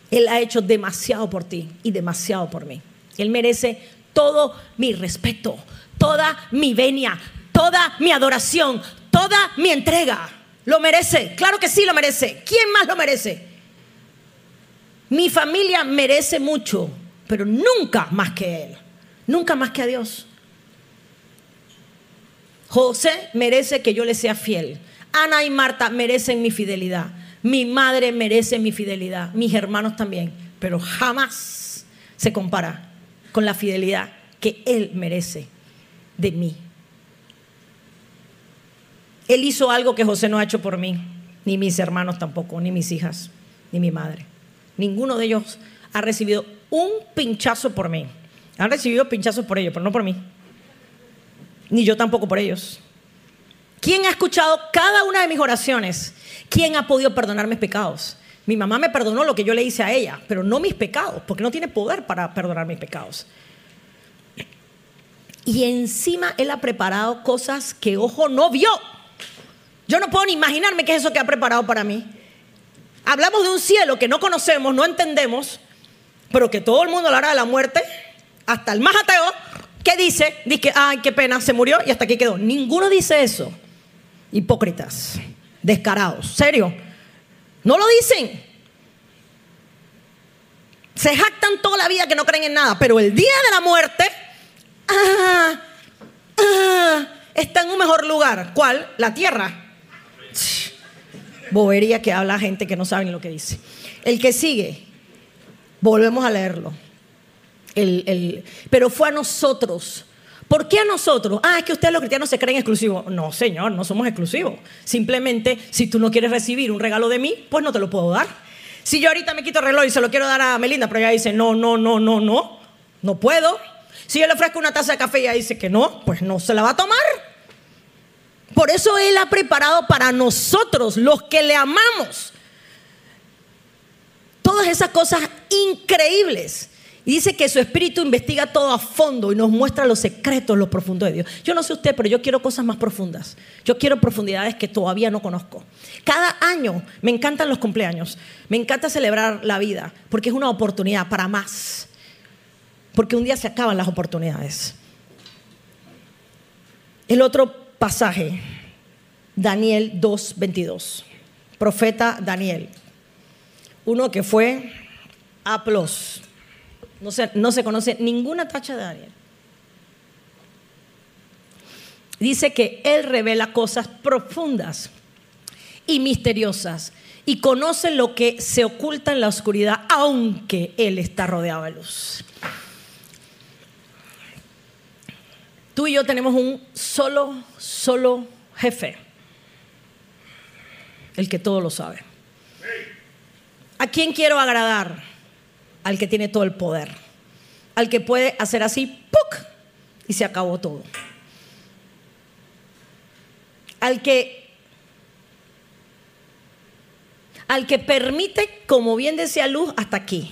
Él ha hecho demasiado por ti y demasiado por mí. Él merece todo mi respeto, toda mi venia, toda mi adoración, toda mi entrega. Lo merece, claro que sí lo merece. ¿Quién más lo merece? Mi familia merece mucho, pero nunca más que Él, nunca más que a Dios. José merece que yo le sea fiel. Ana y Marta merecen mi fidelidad. Mi madre merece mi fidelidad. Mis hermanos también. Pero jamás se compara con la fidelidad que Él merece de mí. Él hizo algo que José no ha hecho por mí, ni mis hermanos tampoco, ni mis hijas, ni mi madre. Ninguno de ellos ha recibido un pinchazo por mí. Han recibido pinchazos por ellos, pero no por mí ni yo tampoco por ellos. ¿Quién ha escuchado cada una de mis oraciones? ¿Quién ha podido perdonar mis pecados? Mi mamá me perdonó lo que yo le hice a ella, pero no mis pecados, porque no tiene poder para perdonar mis pecados. Y encima Él ha preparado cosas que ojo no vio. Yo no puedo ni imaginarme qué es eso que ha preparado para mí. Hablamos de un cielo que no conocemos, no entendemos, pero que todo el mundo hablará de la muerte, hasta el más ateo, ¿Qué dice? Dice, ay, qué pena, se murió y hasta aquí quedó. Ninguno dice eso. Hipócritas, descarados, serio. No lo dicen. Se jactan toda la vida que no creen en nada, pero el día de la muerte ah, ah, está en un mejor lugar. ¿Cuál? La tierra. Bobería que habla gente que no sabe lo que dice. El que sigue, volvemos a leerlo pero fue a nosotros. ¿Por qué a nosotros? Ah, es que ustedes los cristianos se creen exclusivos. No, Señor, no somos exclusivos. Simplemente, si tú no quieres recibir un regalo de mí, pues no te lo puedo dar. Si yo ahorita me quito el reloj y se lo quiero dar a Melinda, pero ella dice, no, no, no, no, no, no puedo. Si yo le ofrezco una taza de café y ella dice que no, pues no se la va a tomar. Por eso Él ha preparado para nosotros, los que le amamos, todas esas cosas increíbles y dice que su espíritu investiga todo a fondo y nos muestra los secretos, los profundos de Dios. Yo no sé usted, pero yo quiero cosas más profundas. Yo quiero profundidades que todavía no conozco. Cada año me encantan los cumpleaños. Me encanta celebrar la vida porque es una oportunidad para más. Porque un día se acaban las oportunidades. El otro pasaje, Daniel 2:22. Profeta Daniel. Uno que fue Aplos no se, conoce ninguna tacha de Daniel. Dice que Él revela cosas profundas y misteriosas y conoce lo que se oculta en la oscuridad, aunque Él está rodeado de luz. Tú y yo tenemos un solo, solo jefe, el que todo lo sabe. ¿A quién quiero agradar? al que tiene todo el poder, al que puede hacer así, ¡puc! y se acabó todo. Al que al que permite, como bien decía Luz, hasta aquí.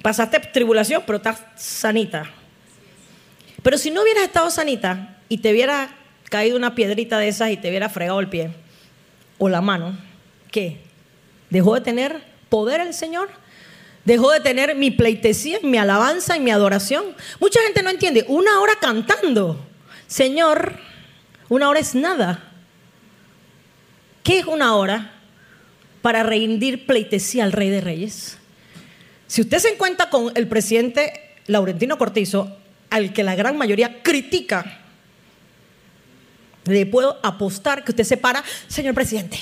Pasaste tribulación, pero estás sanita. Pero si no hubieras estado sanita y te hubiera caído una piedrita de esas y te hubiera fregado el pie o la mano, ¿qué? ¿Dejó de tener poder el Señor? Dejó de tener mi pleitesía, mi alabanza y mi adoración. Mucha gente no entiende. Una hora cantando. Señor, una hora es nada. ¿Qué es una hora para rendir pleitesía al Rey de Reyes? Si usted se encuentra con el presidente Laurentino Cortizo, al que la gran mayoría critica, le puedo apostar que usted se para, señor presidente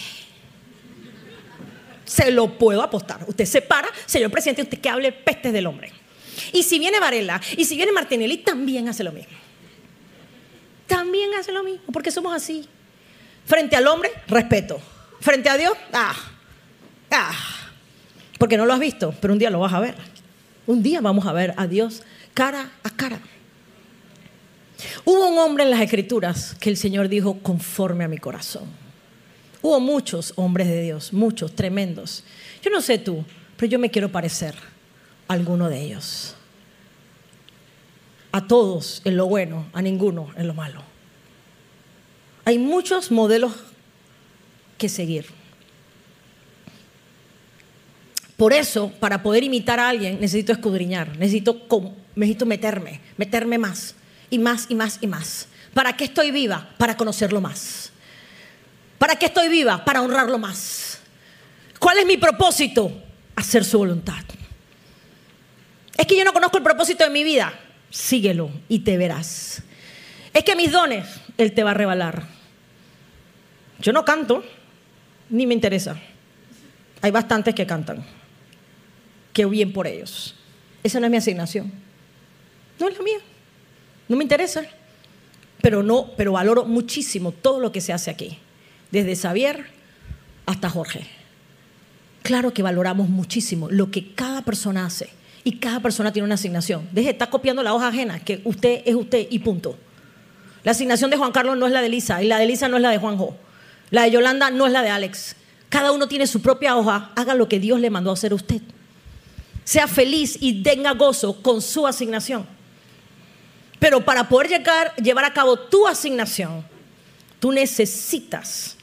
se lo puedo apostar. Usted se para, señor presidente, usted que hable pestes del hombre. Y si viene Varela y si viene Martinelli, también hace lo mismo. También hace lo mismo, porque somos así. Frente al hombre, respeto. Frente a Dios, ah, ah. Porque no lo has visto, pero un día lo vas a ver. Un día vamos a ver a Dios cara a cara. Hubo un hombre en las escrituras que el Señor dijo conforme a mi corazón. Hubo muchos hombres de Dios, muchos, tremendos. Yo no sé tú, pero yo me quiero parecer a alguno de ellos. A todos en lo bueno, a ninguno en lo malo. Hay muchos modelos que seguir. Por eso, para poder imitar a alguien, necesito escudriñar, necesito, necesito meterme, meterme más y más y más y más. ¿Para qué estoy viva? Para conocerlo más. ¿Para qué estoy viva? Para honrarlo más. ¿Cuál es mi propósito? Hacer su voluntad. Es que yo no conozco el propósito de mi vida. Síguelo y te verás. Es que mis dones, Él te va a revelar. Yo no canto, ni me interesa. Hay bastantes que cantan. Qué bien por ellos. Esa no es mi asignación. No es la mía. No me interesa. Pero no, pero valoro muchísimo todo lo que se hace aquí. Desde Xavier hasta Jorge. Claro que valoramos muchísimo lo que cada persona hace. Y cada persona tiene una asignación. Deje de estar copiando la hoja ajena, que usted es usted y punto. La asignación de Juan Carlos no es la de Lisa y la de Lisa no es la de Juanjo. La de Yolanda no es la de Alex. Cada uno tiene su propia hoja. Haga lo que Dios le mandó a hacer a usted. Sea feliz y tenga gozo con su asignación. Pero para poder llegar, llevar a cabo tu asignación, tú necesitas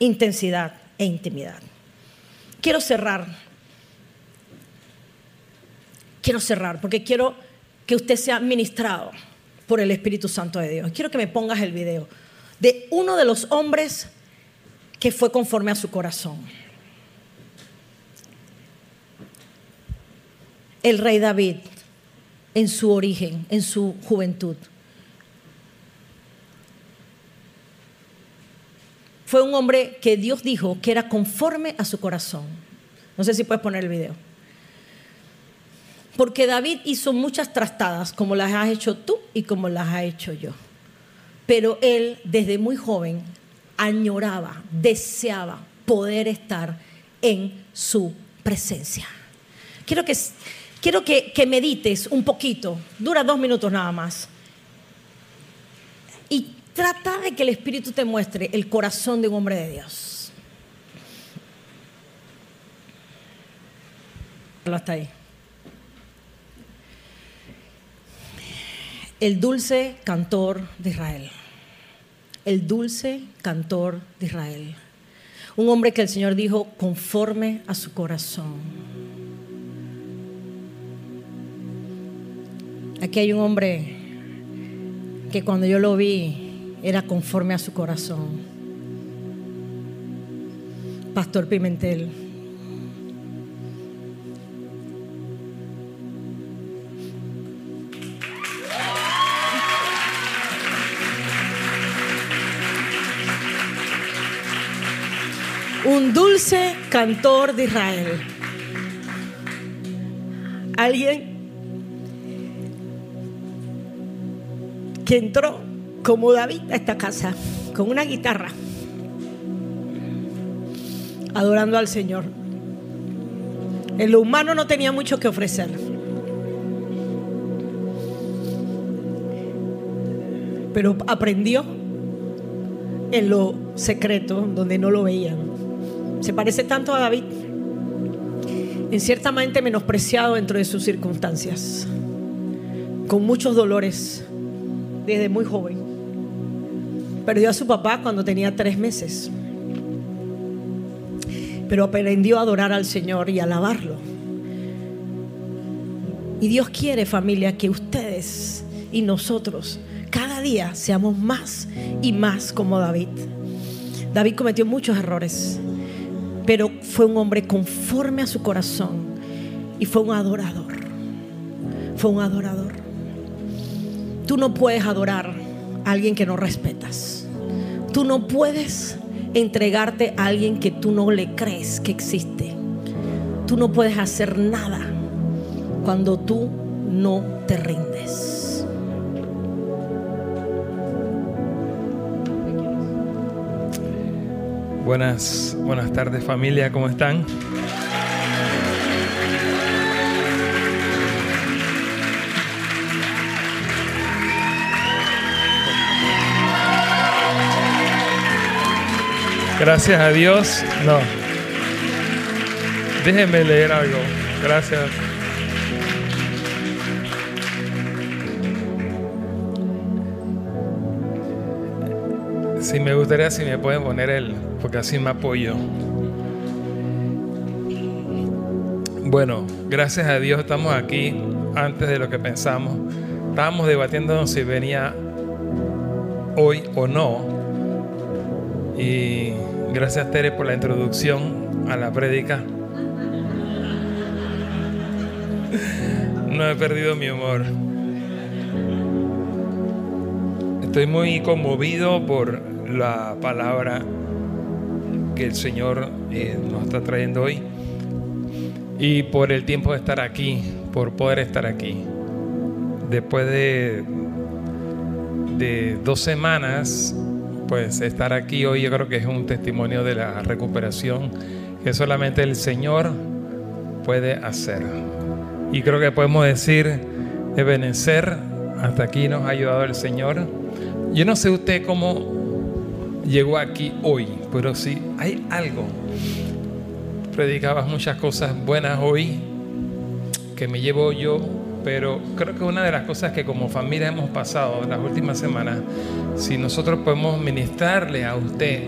intensidad e intimidad. Quiero cerrar. Quiero cerrar porque quiero que usted sea ministrado por el Espíritu Santo de Dios. Quiero que me pongas el video de uno de los hombres que fue conforme a su corazón. El rey David en su origen, en su juventud. Fue un hombre que Dios dijo que era conforme a su corazón. No sé si puedes poner el video. Porque David hizo muchas trastadas, como las has hecho tú y como las ha hecho yo. Pero él, desde muy joven, añoraba, deseaba poder estar en su presencia. Quiero que, quiero que, que medites un poquito, dura dos minutos nada más, y trata de que el Espíritu te muestre el corazón de un hombre de Dios. Hasta ahí. El dulce cantor de Israel el dulce cantor de Israel. Un hombre que el Señor dijo conforme a su corazón. Aquí hay un hombre que cuando yo lo vi era conforme a su corazón. Pastor Pimentel. un dulce cantor de Israel. Alguien que entró como David a esta casa con una guitarra, adorando al Señor. En lo humano no tenía mucho que ofrecer. Pero aprendió en lo secreto, donde no lo veían. Se parece tanto a David, en ciertamente menospreciado dentro de sus circunstancias, con muchos dolores desde muy joven. Perdió a su papá cuando tenía tres meses, pero aprendió a adorar al Señor y a alabarlo. Y Dios quiere, familia, que ustedes y nosotros cada día seamos más y más como David. David cometió muchos errores pero fue un hombre conforme a su corazón y fue un adorador. Fue un adorador. Tú no puedes adorar a alguien que no respetas. Tú no puedes entregarte a alguien que tú no le crees que existe. Tú no puedes hacer nada cuando tú no te rindes. Buenas, buenas tardes familia, ¿cómo están? Gracias a Dios. No. Déjenme leer algo. Gracias. Si me gustaría si me pueden poner el, porque así me apoyo. Bueno, gracias a Dios estamos aquí antes de lo que pensamos. Estábamos debatiendo si venía hoy o no. Y gracias Tere por la introducción a la prédica. No he perdido mi humor. Estoy muy conmovido por la palabra que el Señor eh, nos está trayendo hoy y por el tiempo de estar aquí, por poder estar aquí. Después de, de dos semanas, pues estar aquí hoy yo creo que es un testimonio de la recuperación que solamente el Señor puede hacer. Y creo que podemos decir, Ebenecer, hasta aquí nos ha ayudado el Señor. Yo no sé usted cómo llegó aquí hoy, pero si hay algo, predicabas muchas cosas buenas hoy que me llevo yo, pero creo que una de las cosas que como familia hemos pasado las últimas semanas, si nosotros podemos ministrarle a usted,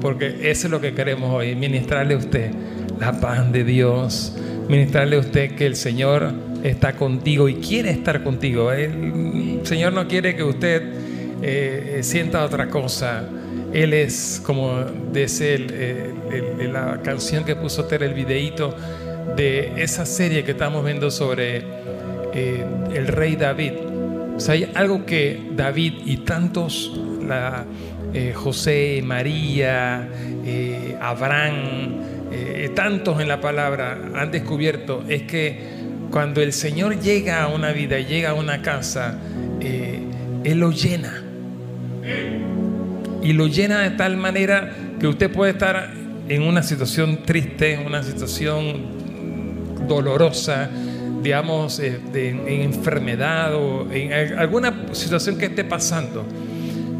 porque eso es lo que queremos hoy, ministrarle a usted la paz de Dios, ministrarle a usted que el Señor está contigo y quiere estar contigo. El Señor no quiere que usted eh, sienta otra cosa. Él es, como dice la canción que puso Ter, el videíto de esa serie que estamos viendo sobre eh, el rey David. O sea, hay algo que David y tantos, eh, José, María, eh, Abraham, tantos en la palabra han descubierto, es que cuando el Señor llega a una vida, llega a una casa, Él lo llena y lo llena de tal manera que usted puede estar en una situación triste, una situación dolorosa, digamos, eh, de, en enfermedad o en alguna situación que esté pasando.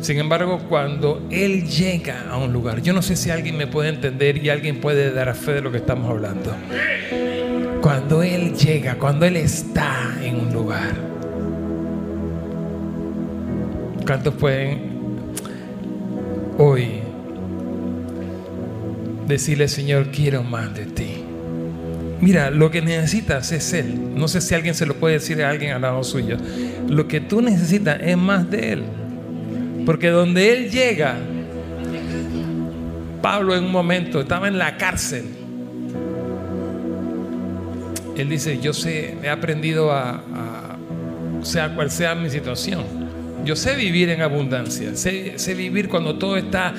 Sin embargo, cuando Él llega a un lugar, yo no sé si alguien me puede entender y alguien puede dar fe de lo que estamos hablando. Cuando Él llega, cuando Él está en un lugar, ¿cuántos pueden hoy decirle, Señor, quiero más de ti. Mira, lo que necesitas es Él. No sé si alguien se lo puede decir a alguien al lado suyo. Lo que tú necesitas es más de Él. Porque donde Él llega, Pablo en un momento estaba en la cárcel. Él dice, yo sé, he aprendido a, sea cual sea mi situación yo sé vivir en abundancia, sé, sé vivir cuando todo está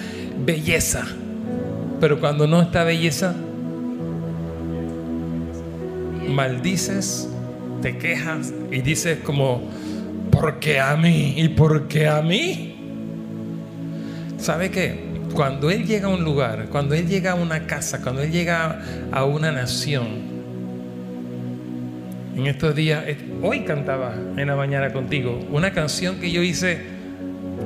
belleza, pero cuando no está belleza, maldices, te quejas y dices como, ¿por qué a mí? ¿Y por qué a mí? ¿Sabe qué? Cuando Él llega a un lugar, cuando Él llega a una casa, cuando Él llega a una nación, en estos días, hoy cantaba en la mañana contigo una canción que yo hice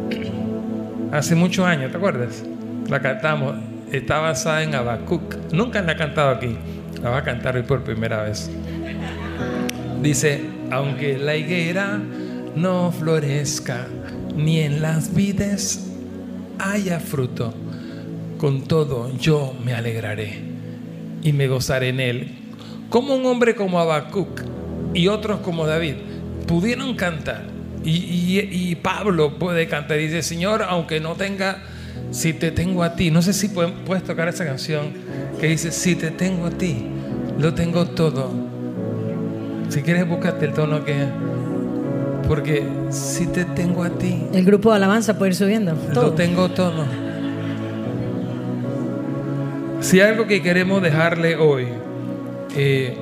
hace muchos años, ¿te acuerdas? La cantamos, está basada en Habacuc. Nunca la he cantado aquí, la va a cantar hoy por primera vez. Dice, aunque la higuera no florezca, ni en las vides haya fruto, con todo yo me alegraré y me gozaré en él. Como un hombre como Habacuc y otros como David pudieron cantar. Y, Pablo puede cantar dice, Señor, aunque no tenga, si te tengo a ti, no sé si puedes, tocar esa canción que dice, si te tengo a ti, lo tengo todo. Si quieres, búscate el tono que... Porque si te tengo a ti... El grupo de alabanza puede ir subiendo. Lo tengo todo. Si algo que queremos dejarle hoy eh,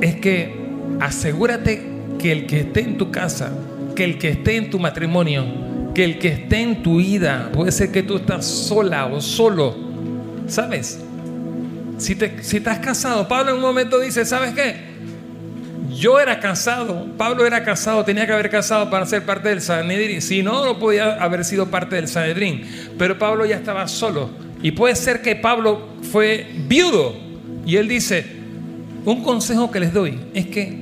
es que asegúrate que el que esté en tu casa, que el que esté en tu matrimonio, que el que esté en tu vida, puede ser que tú estás sola o solo, ¿sabes? Si, te, si estás casado, Pablo en un momento dice, ¿sabes qué? Yo era casado, Pablo era casado, tenía que haber casado para ser parte del Sanedrín. Si no, no podía haber sido parte del Sanedrín. Pero Pablo ya estaba solo. Y puede ser que Pablo fue viudo. Y él dice, un consejo que les doy es que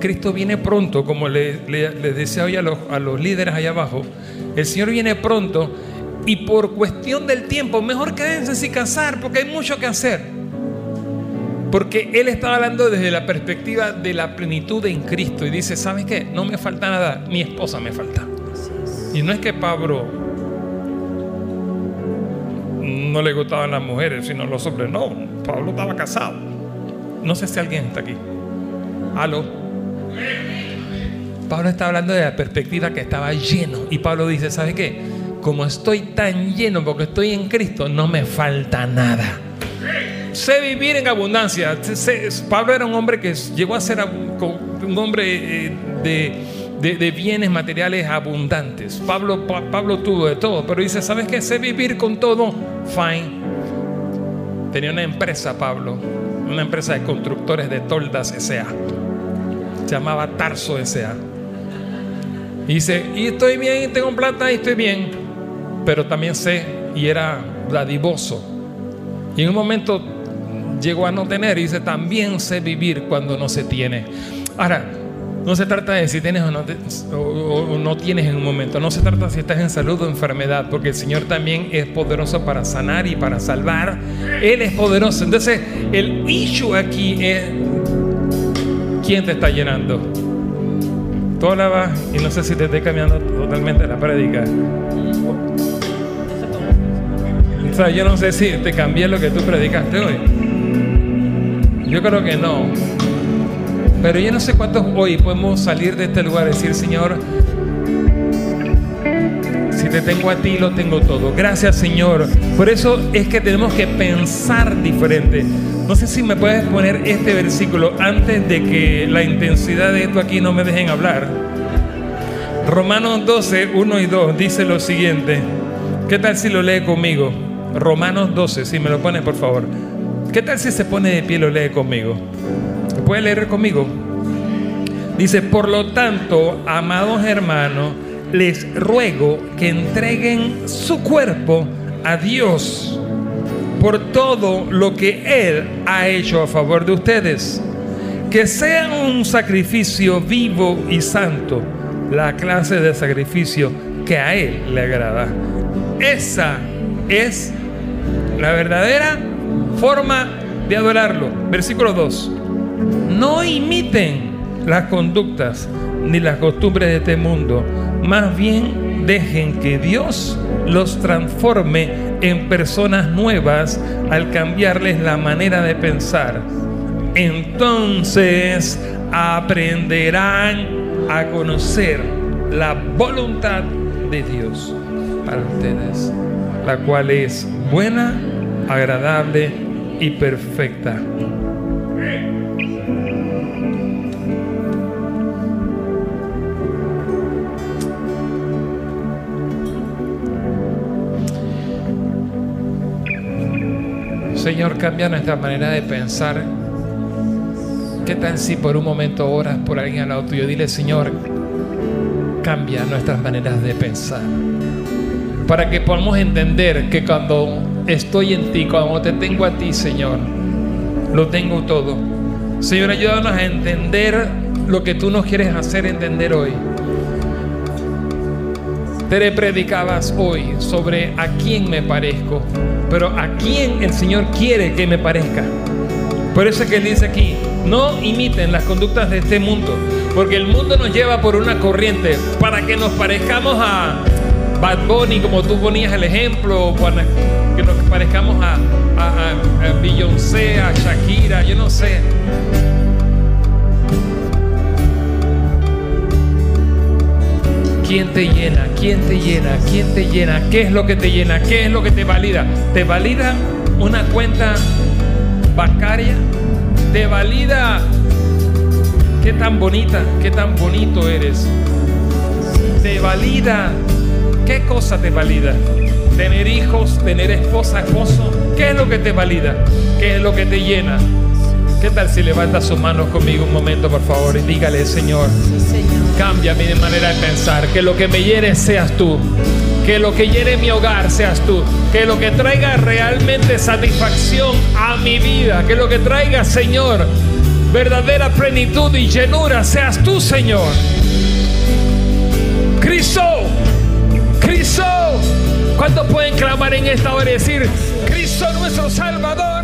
Cristo viene pronto, como les le, decía hoy a los, a los líderes allá abajo, el Señor viene pronto y por cuestión del tiempo, mejor quédense sin casar porque hay mucho que hacer. Porque Él estaba hablando desde la perspectiva de la plenitud en Cristo y dice, ¿sabes qué? No me falta nada, mi esposa me falta. Y no es que Pablo no le gustaban las mujeres, sino los hombres. No, Pablo estaba casado. No sé si alguien está aquí. Aló. Pablo está hablando de la perspectiva que estaba lleno. Y Pablo dice, ¿sabe qué? Como estoy tan lleno porque estoy en Cristo, no me falta nada. Sé vivir en abundancia. Pablo era un hombre que llegó a ser un hombre eh, de, bienes materiales abundantes. Pablo, Pablo tuvo de todo, pero dice, ¿sabes qué? Sé vivir con todo. Fine. Tenía una empresa, Pablo, una empresa de constructores de toldas S.A. Se llamaba Tarso S.A. Y dice, y estoy bien, tengo plata y estoy bien, pero también sé, y era dadivoso. Y en un momento llegó a no tener, y dice, también sé vivir cuando no se tiene. Ahora, no se trata de si tienes o no, o no, tienes en un momento. No se trata si estás en salud o enfermedad, porque el Señor también es poderoso para sanar y para salvar. Él es poderoso. Entonces, el issue aquí es quién te está llenando. Tú hablabas, y no sé si te estoy cambiando totalmente la prédica. Sea, yo no sé si te cambié lo que tú predicaste hoy. Yo creo que no. Pero yo no sé cuántos hoy podemos salir de este lugar y decir, Señor, si te tengo a ti, lo tengo todo. Gracias, Señor. Por eso es que tenemos que pensar diferente. No sé si me puedes poner este versículo antes de que la intensidad de esto aquí no me dejen hablar. Romanos 12, 1 y 2 dice lo siguiente. ¿Qué tal si lo lee conmigo? Romanos 12, si me lo pone por favor. ¿Qué tal si se pone de pie y lo lee conmigo? ¿Puede leer conmigo? Dice, por lo tanto, amados hermanos, les ruego que entreguen su cuerpo a Dios por todo lo que Él ha hecho a favor de ustedes. Que sea un sacrificio vivo y santo, la clase de sacrificio que a Él le agrada. Esa es la verdadera forma de adorarlo. Versículo 2. No imiten las conductas ni las costumbres de este mundo, más bien dejen que Dios los transforme en personas nuevas al cambiarles la manera de pensar. Entonces aprenderán a conocer la voluntad de Dios para ustedes, la cual es buena, agradable y perfecta. Señor, cambia nuestra manera de pensar. ¿Qué tal si por un momento oras por alguien al lado tuyo? Dile, Señor, cambia nuestras maneras de pensar. Para que podamos entender que cuando estoy en ti, cuando te tengo a ti, Señor, lo tengo todo. Señor, ayúdanos a entender lo que tú nos quieres hacer entender hoy. Te predicabas hoy sobre a quién me parezco, pero a quién el Señor quiere que me parezca. Por eso es que Él dice aquí, no imiten las conductas de este mundo, porque el mundo nos lleva por una corriente para que nos parezcamos a Bad Bunny, como tú ponías el ejemplo, que nos parezcamos a, a, a Beyoncé, a Shakira, yo no sé. ¿Quién te llena? ¿Quién te llena? ¿Quién te llena? ¿Qué es lo que te llena? ¿Qué es lo que te valida? ¿Te valida una cuenta bancaria? ¿Te valida qué tan bonita, qué tan bonito eres? ¿Te valida qué cosa te valida? ¿Tener hijos, tener esposa, esposo? ¿Qué es lo que te valida? ¿Qué es lo que te llena? ¿Qué tal si levanta sus manos conmigo un momento, por favor, y dígale, Señor, cámbiame de manera de pensar, que lo que me hiere seas tú, que lo que llene mi hogar seas tú, que lo que traiga realmente satisfacción a mi vida, que lo que traiga, Señor, verdadera plenitud y llenura seas tú, Señor. ¿Cuántos pueden clamar en esta hora y decir, Cristo nuestro Salvador?